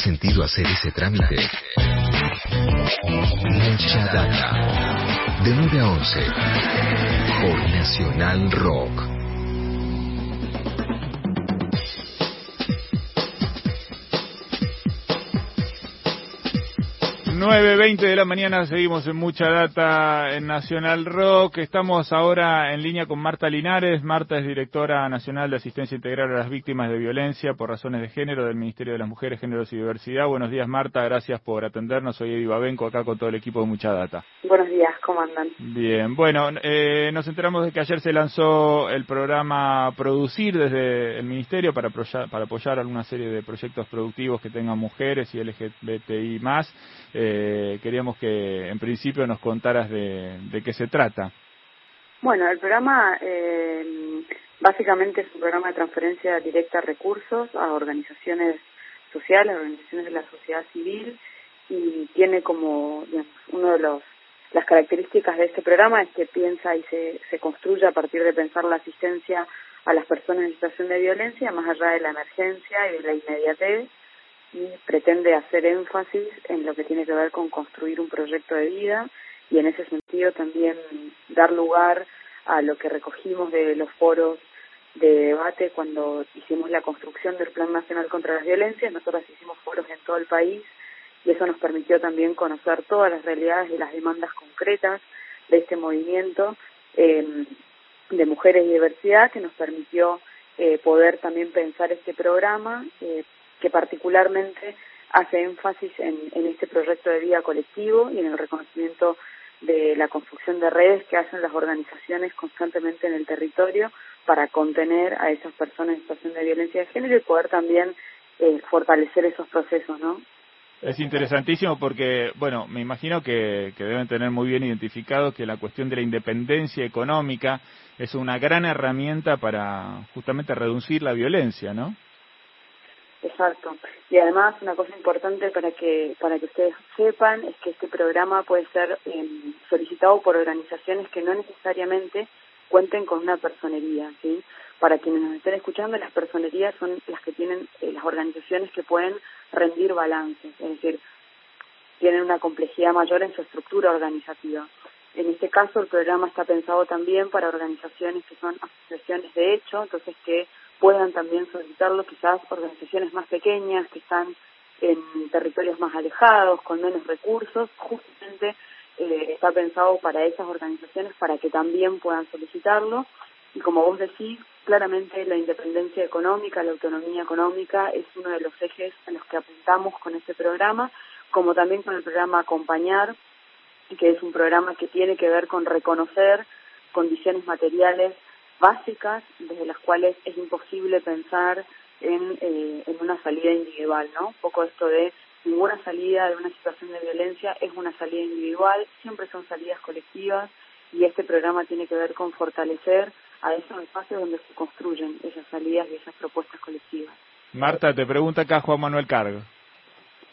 sentido hacer ese trámite? Mucha data. De 9 a 11. Por Nacional Rock. 9.20 de la mañana seguimos en mucha data en Nacional Rock. Estamos ahora en línea con Marta Linares. Marta es directora nacional de asistencia integral a las víctimas de violencia por razones de género del Ministerio de las Mujeres, Géneros y Diversidad. Buenos días Marta, gracias por atendernos. Soy Eddie Babenco acá con todo el equipo de Mucha Data. Buenos días, ¿cómo andan? Bien, bueno, eh, nos enteramos de que ayer se lanzó el programa Producir desde el Ministerio para, para apoyar alguna serie de proyectos productivos que tengan mujeres y LGBTI más. Eh, eh, queríamos que en principio nos contaras de, qué se trata. Bueno, el programa eh, básicamente es un programa de transferencia directa de recursos a organizaciones sociales, organizaciones de la sociedad civil y tiene como digamos, uno de los las características de este programa es que piensa y se, se construye a partir de pensar la asistencia a las personas en situación de violencia, más allá de la emergencia y de la inmediatez, y pretende hacer énfasis en lo que tiene que ver con construir un proyecto de vida y en ese sentido también dar lugar a lo que recogimos de los foros de debate cuando hicimos la construcción del Plan Nacional contra las Violencias. Nosotros hicimos foros en todo el país y eso nos permitió también conocer todas las realidades y las demandas concretas de este movimiento eh, de mujeres y diversidad que nos permitió eh, poder también pensar este programa eh, que particularmente hace énfasis en, este proyecto de vida colectivo y en el reconocimiento de la construcción de redes que hacen las organizaciones constantemente en el territorio para contener a esas personas en situación de violencia de género y poder también eh, fortalecer esos procesos, ¿no? Es interesantísimo porque, bueno, me imagino que, que, deben tener muy bien identificado que la cuestión de la independencia económica es una gran herramienta para justamente reducir la violencia, ¿no? Exacto. Y además una cosa importante para que para que ustedes sepan es que este programa puede ser em, solicitado por organizaciones que no necesariamente cuenten con una personería, ¿sí? Para quienes nos estén escuchando, las personerías son las que tienen eh, las organizaciones que pueden rendir balances, es decir, tienen una complejidad mayor en su estructura organizativa. En este caso, el programa está pensado también para organizaciones que son asociaciones de hecho, entonces que puedan también solicitarlo quizás organizaciones más pequeñas que están en territorios más alejados, con menos recursos, justamente eh, está pensado para esas organizaciones para que también puedan solicitarlo. Y como vos decís, claramente la independencia económica, la autonomía económica es uno de los ejes en los que apuntamos con este programa, como también con el programa Acompañar, que es un programa que tiene que ver con reconocer condiciones materiales básicas desde las cuales es imposible pensar en, eh, en una salida individual, ¿no? Un poco esto de ninguna salida de una situación de violencia es una salida individual, siempre son salidas colectivas y este programa tiene que ver con fortalecer a esos espacios donde se construyen esas salidas y esas propuestas colectivas. Marta, te pregunta acá Juan Manuel Cargo.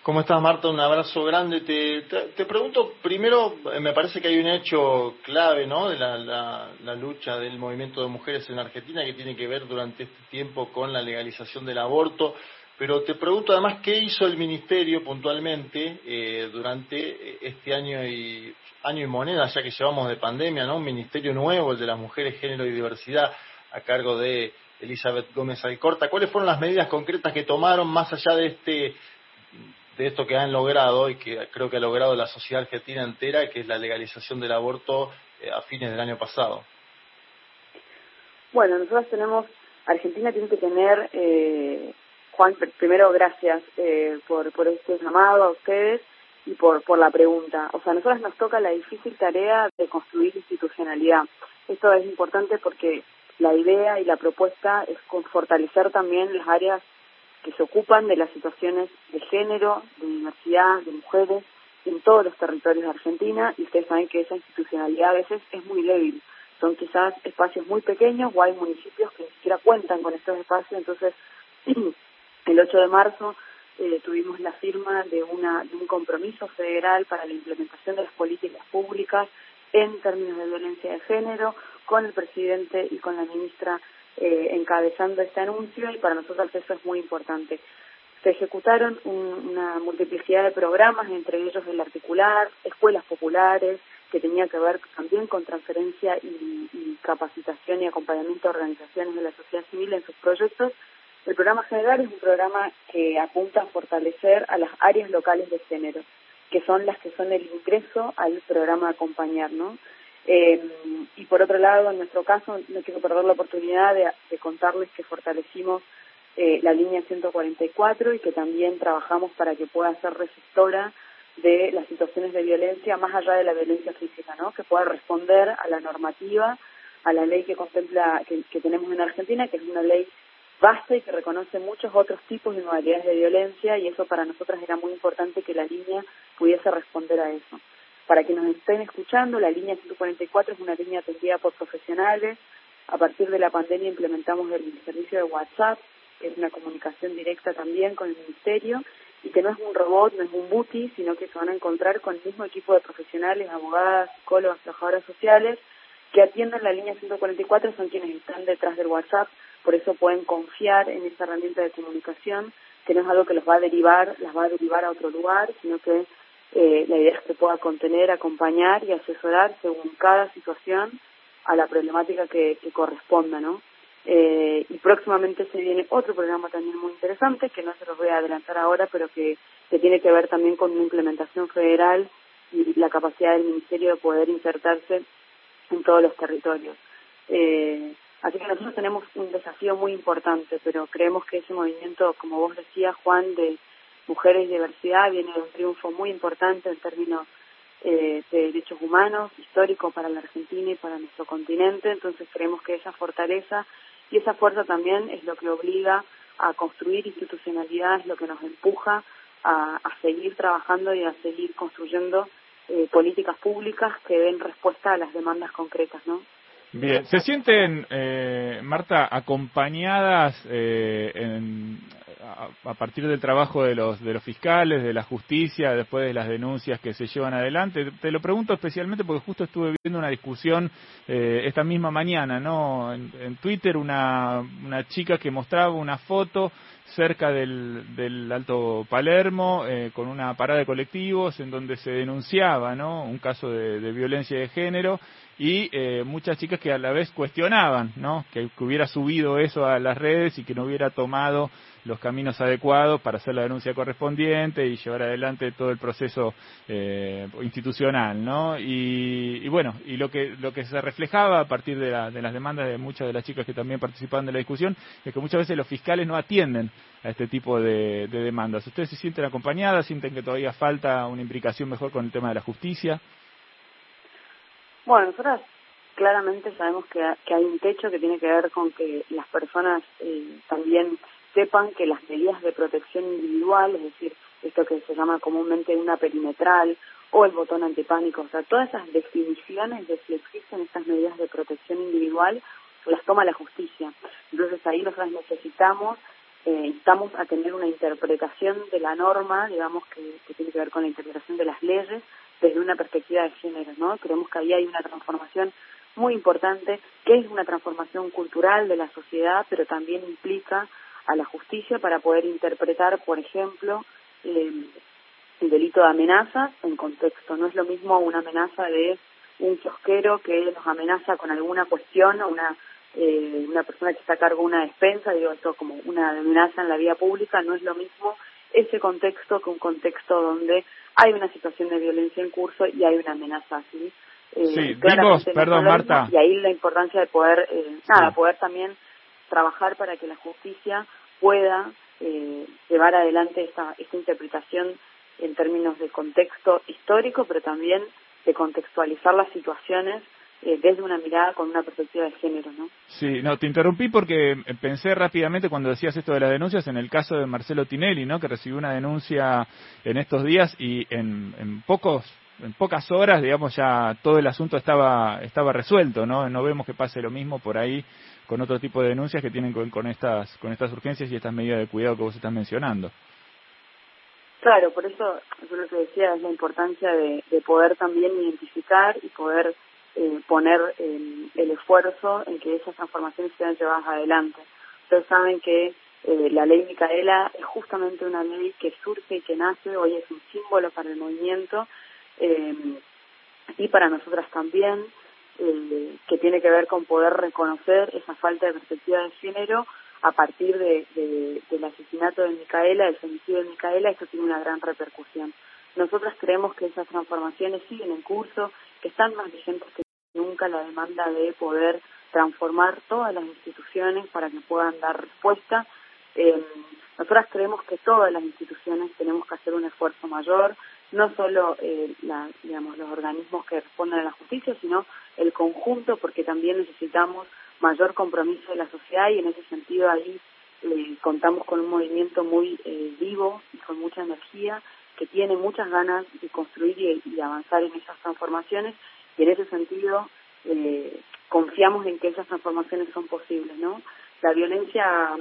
¿Cómo estás, Marta? Un abrazo grande. Te, te, pregunto, primero, eh, me parece que hay un hecho clave, ¿no?, de la, la, lucha del movimiento de mujeres en Argentina que tiene que ver durante este tiempo con la legalización del aborto. Pero te pregunto además qué hizo el Ministerio puntualmente eh, durante este año y año y moneda, ya que llevamos de pandemia, ¿no? Un ministerio nuevo, el de las mujeres, género y diversidad, a cargo de Elizabeth Gómez Alcorta. ¿Cuáles fueron las medidas concretas que tomaron más allá de este de esto que han logrado y que creo que ha logrado la sociedad argentina entera, que es la legalización del aborto eh, a fines del año pasado? Bueno, nosotros tenemos, Argentina tiene que tener, eh, Juan, primero gracias eh, por, por este llamado a ustedes y por, por la pregunta. O sea, a nosotros nos toca la difícil tarea de construir institucionalidad. Esto es importante porque la idea y la propuesta es con fortalecer también las áreas que se ocupan de las situaciones de género, de diversidad, de mujeres en todos los territorios de Argentina y ustedes saben que esa institucionalidad a veces es muy débil. Son quizás espacios muy pequeños o hay municipios que ni siquiera cuentan con estos espacios. Entonces, el 8 de marzo eh, tuvimos la firma de, una, de un compromiso federal para la implementación de las políticas públicas en términos de violencia de género con el presidente y con la ministra eh, encabezando este anuncio y para nosotros eso es muy importante. Se ejecutaron una multiplicidad de programas, entre ellos el articular, escuelas populares, que tenía que ver también con transferencia y, y, capacitación y acompañamiento a organizaciones de la sociedad civil en sus proyectos. El programa general es un programa que apunta a fortalecer a las áreas locales de género, que son las que son el ingreso al programa Acompañar, ¿no? Eh, y por otro lado, en nuestro caso, no quiero perder la oportunidad de, contarles que fortalecimos eh, la línea 144 y que también trabajamos para que pueda ser receptora de las situaciones de violencia más allá de la violencia física, ¿no? Que pueda responder a la normativa, a la ley que contempla, que, que tenemos en Argentina, que es una ley vasta y que reconoce muchos otros tipos de modalidades de violencia y eso para nosotras era muy importante que la línea pudiese responder a eso. Para que nos estén escuchando, la línea 144 es una línea atendida por profesionales. A partir de la pandemia implementamos el servicio de WhatsApp, que es una comunicación directa también con el Ministerio, y que no es un robot, no es un booty, sino que se van a encontrar con el mismo equipo de profesionales, abogadas, psicólogas, trabajadoras sociales, que atienden la línea 144, son quienes están detrás del WhatsApp, por eso pueden confiar en esta herramienta de comunicación, que no es algo que los va a derivar, las va a derivar a otro lugar, sino que eh, la idea es que pueda contener, acompañar y asesorar según cada situación a la problemática que, corresponda, ¿no? Eh, y próximamente se viene otro programa también muy interesante, que no se los voy a adelantar ahora, pero que, que tiene que ver también con una implementación federal y la capacidad del Ministerio de poder insertarse en todos los territorios. Eh, así que nosotros tenemos un desafío muy importante, pero creemos que ese movimiento, como vos decías, Juan, de mujeres y diversidad, viene de un triunfo muy importante en términos eh, de derechos humanos, histórico para la Argentina y para nuestro continente. Entonces creemos que esa fortaleza y esa fuerza también es lo que obliga a construir institucionalidad, es lo que nos empuja a, a seguir trabajando y a seguir construyendo eh, políticas públicas que den respuesta a las demandas concretas, ¿no? Bien, ¿se sienten, eh, Marta, acompañadas eh, en, a, partir del trabajo de los, de los fiscales, de la justicia, después de las denuncias que se llevan adelante? Te lo pregunto especialmente porque justo estuve viendo una discusión eh, esta misma mañana, ¿no? En, en Twitter, una, una chica que mostraba una foto cerca del, del Alto Palermo eh, con una parada de colectivos en donde se denunciaba ¿no? un caso de, de violencia de género y eh, muchas chicas que a la vez cuestionaban ¿no? que, hubiera subido eso a las redes y que no hubiera tomado los caminos adecuados para hacer la denuncia correspondiente y llevar adelante todo el proceso eh, institucional no y, y, bueno y lo que lo que se reflejaba a partir de, la, de las demandas de muchas de las chicas que también participaban de la discusión es que muchas veces los fiscales no atienden a este tipo de, de demandas. Ustedes se sienten acompañadas sienten que todavía falta una implicación mejor con el tema de la justicia bueno, nosotros claramente sabemos que, que hay un techo que tiene que ver con que las personas eh, también sepan que las medidas de protección individual, es decir, esto que se llama comúnmente una perimetral o el botón antipánico, o sea, todas esas definiciones de si existen estas medidas de protección individual, las toma la justicia. Entonces ahí nosotros necesitamos eh, estamos a tener una interpretación de la norma, digamos, que, que tiene que ver con la interpretación de las leyes, desde una perspectiva de género, ¿no? Creemos que ahí hay una transformación muy importante, que es una transformación cultural de la sociedad, pero también implica a la justicia para poder interpretar, por ejemplo, eh, el delito de amenaza en contexto. No es lo mismo una amenaza de un kiosquero que nos amenaza con alguna cuestión una eh, una persona que está a cargo de una despensa, digo esto como una amenaza en la vía pública, no es lo mismo ese contexto que un contexto donde hay una situación de violencia en curso y hay una amenaza así. Eh, sí, vimos, perdón Marta. Y ahí la importancia de poder, eh, nada, poder también trabajar para que la justicia pueda eh, llevar adelante esta, esta interpretación en términos de contexto histórico, pero también de contextualizar las situaciones eh, desde una mirada con una perspectiva de género, ¿no? Sí, no, te interrumpí porque pensé rápidamente cuando decías esto de las denuncias en el caso de Marcelo Tinelli, ¿no? Que recibió una denuncia en estos días y en, en pocos en pocas horas, digamos, ya todo el asunto estaba estaba resuelto, ¿no? No vemos que pase lo mismo por ahí con otro tipo de denuncias que tienen con, con estas con estas urgencias y estas medidas de cuidado que vos estás mencionando. Claro, por eso yo lo que decía es la importancia de, de poder también identificar y poder eh, poner el esfuerzo en que esas transformaciones sean llevadas adelante. Ustedes saben que Eh, la ley Micaela es justamente una ley que surge y que nace, hoy es un símbolo para el movimiento eh, y para nosotras también, eh, que tiene que ver con poder reconocer esa falta de perspectiva de género a partir de, del asesinato de Micaela, del femicidio de Micaela, esto tiene una gran repercusión. Nosotras creemos que esas transformaciones siguen en curso, que están más vigentes que nunca la demanda de poder transformar todas las instituciones para que puedan dar respuesta. Eh, nosotras creemos que todas las instituciones tenemos que hacer un esfuerzo mayor, no solo eh, la, digamos, los organismos que responden a la justicia, sino el conjunto, porque también necesitamos mayor compromiso de la sociedad y en ese sentido ahí eh, contamos con un movimiento muy eh, vivo y con mucha energía que tiene muchas ganas de construir y, avanzar en esas transformaciones y en ese sentido eh, confiamos en que esas transformaciones son posibles, ¿no? La violencia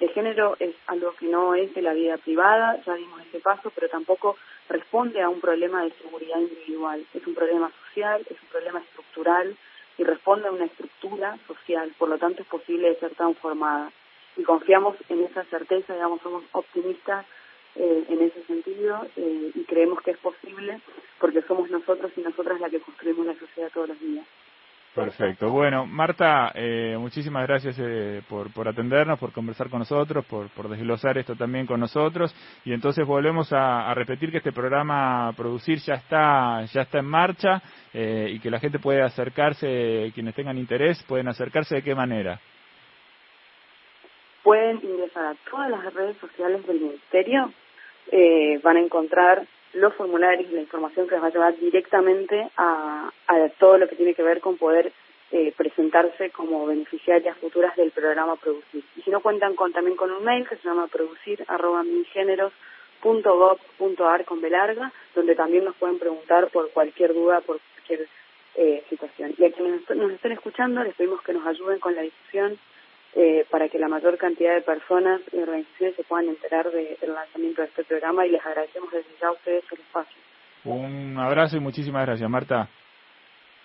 de género es algo que no es de la vida privada, ya dimos ese paso, pero tampoco responde a un problema de seguridad individual, es un problema social, es un problema estructural y responde a una estructura social, por lo tanto es posible ser transformada. Y confiamos en esa certeza, digamos, somos optimistas eh, en ese sentido eh, y creemos que es posible porque somos nosotros y nosotras las que construimos la sociedad todos los días. Perfecto. Bueno, Marta, eh, muchísimas gracias eh, por, por atendernos, por conversar con nosotros, por, por desglosar esto también con nosotros. Y entonces volvemos a, repetir que este programa Producir ya está, ya está en marcha eh, y que la gente puede acercarse, quienes tengan interés, pueden acercarse de qué manera. Pueden ingresar a todas las redes sociales del Ministerio, van a encontrar los formularios y la información que les va a llevar directamente a, a todo lo que tiene que ver con poder eh, presentarse como beneficiarias futuras del programa Producir. Y si no cuentan con también con un mail que se llama producir arroba con Belarga, donde también nos pueden preguntar por cualquier duda, por cualquier eh, situación. Y a quienes nos estén escuchando, les pedimos que nos ayuden con la difusión eh, para que la mayor cantidad de personas y organizaciones se puedan enterar del lanzamiento de este programa y les agradecemos desde ya a ustedes el espacio. Un abrazo y muchísimas gracias, Marta.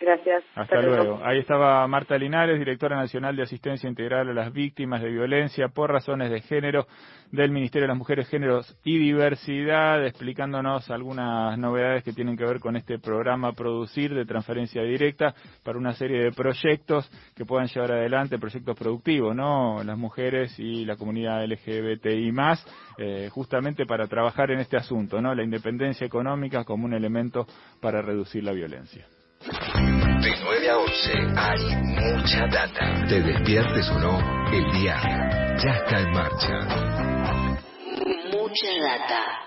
Gracias. Hasta, luego. Ahí estaba Marta Linares, directora nacional de asistencia integral a las víctimas de violencia por razones de género del Ministerio de las Mujeres, Géneros y Diversidad, explicándonos algunas novedades que tienen que ver con este programa Producir de transferencia directa para una serie de proyectos que puedan llevar adelante, proyectos productivos, ¿no? Las mujeres y la comunidad LGBTI más, eh, justamente para trabajar en este asunto, ¿no? La independencia económica como un elemento para reducir la violencia. De 9 a 11 hay mucha data. Te despiertes o no, el día ya está en marcha. Mucha data.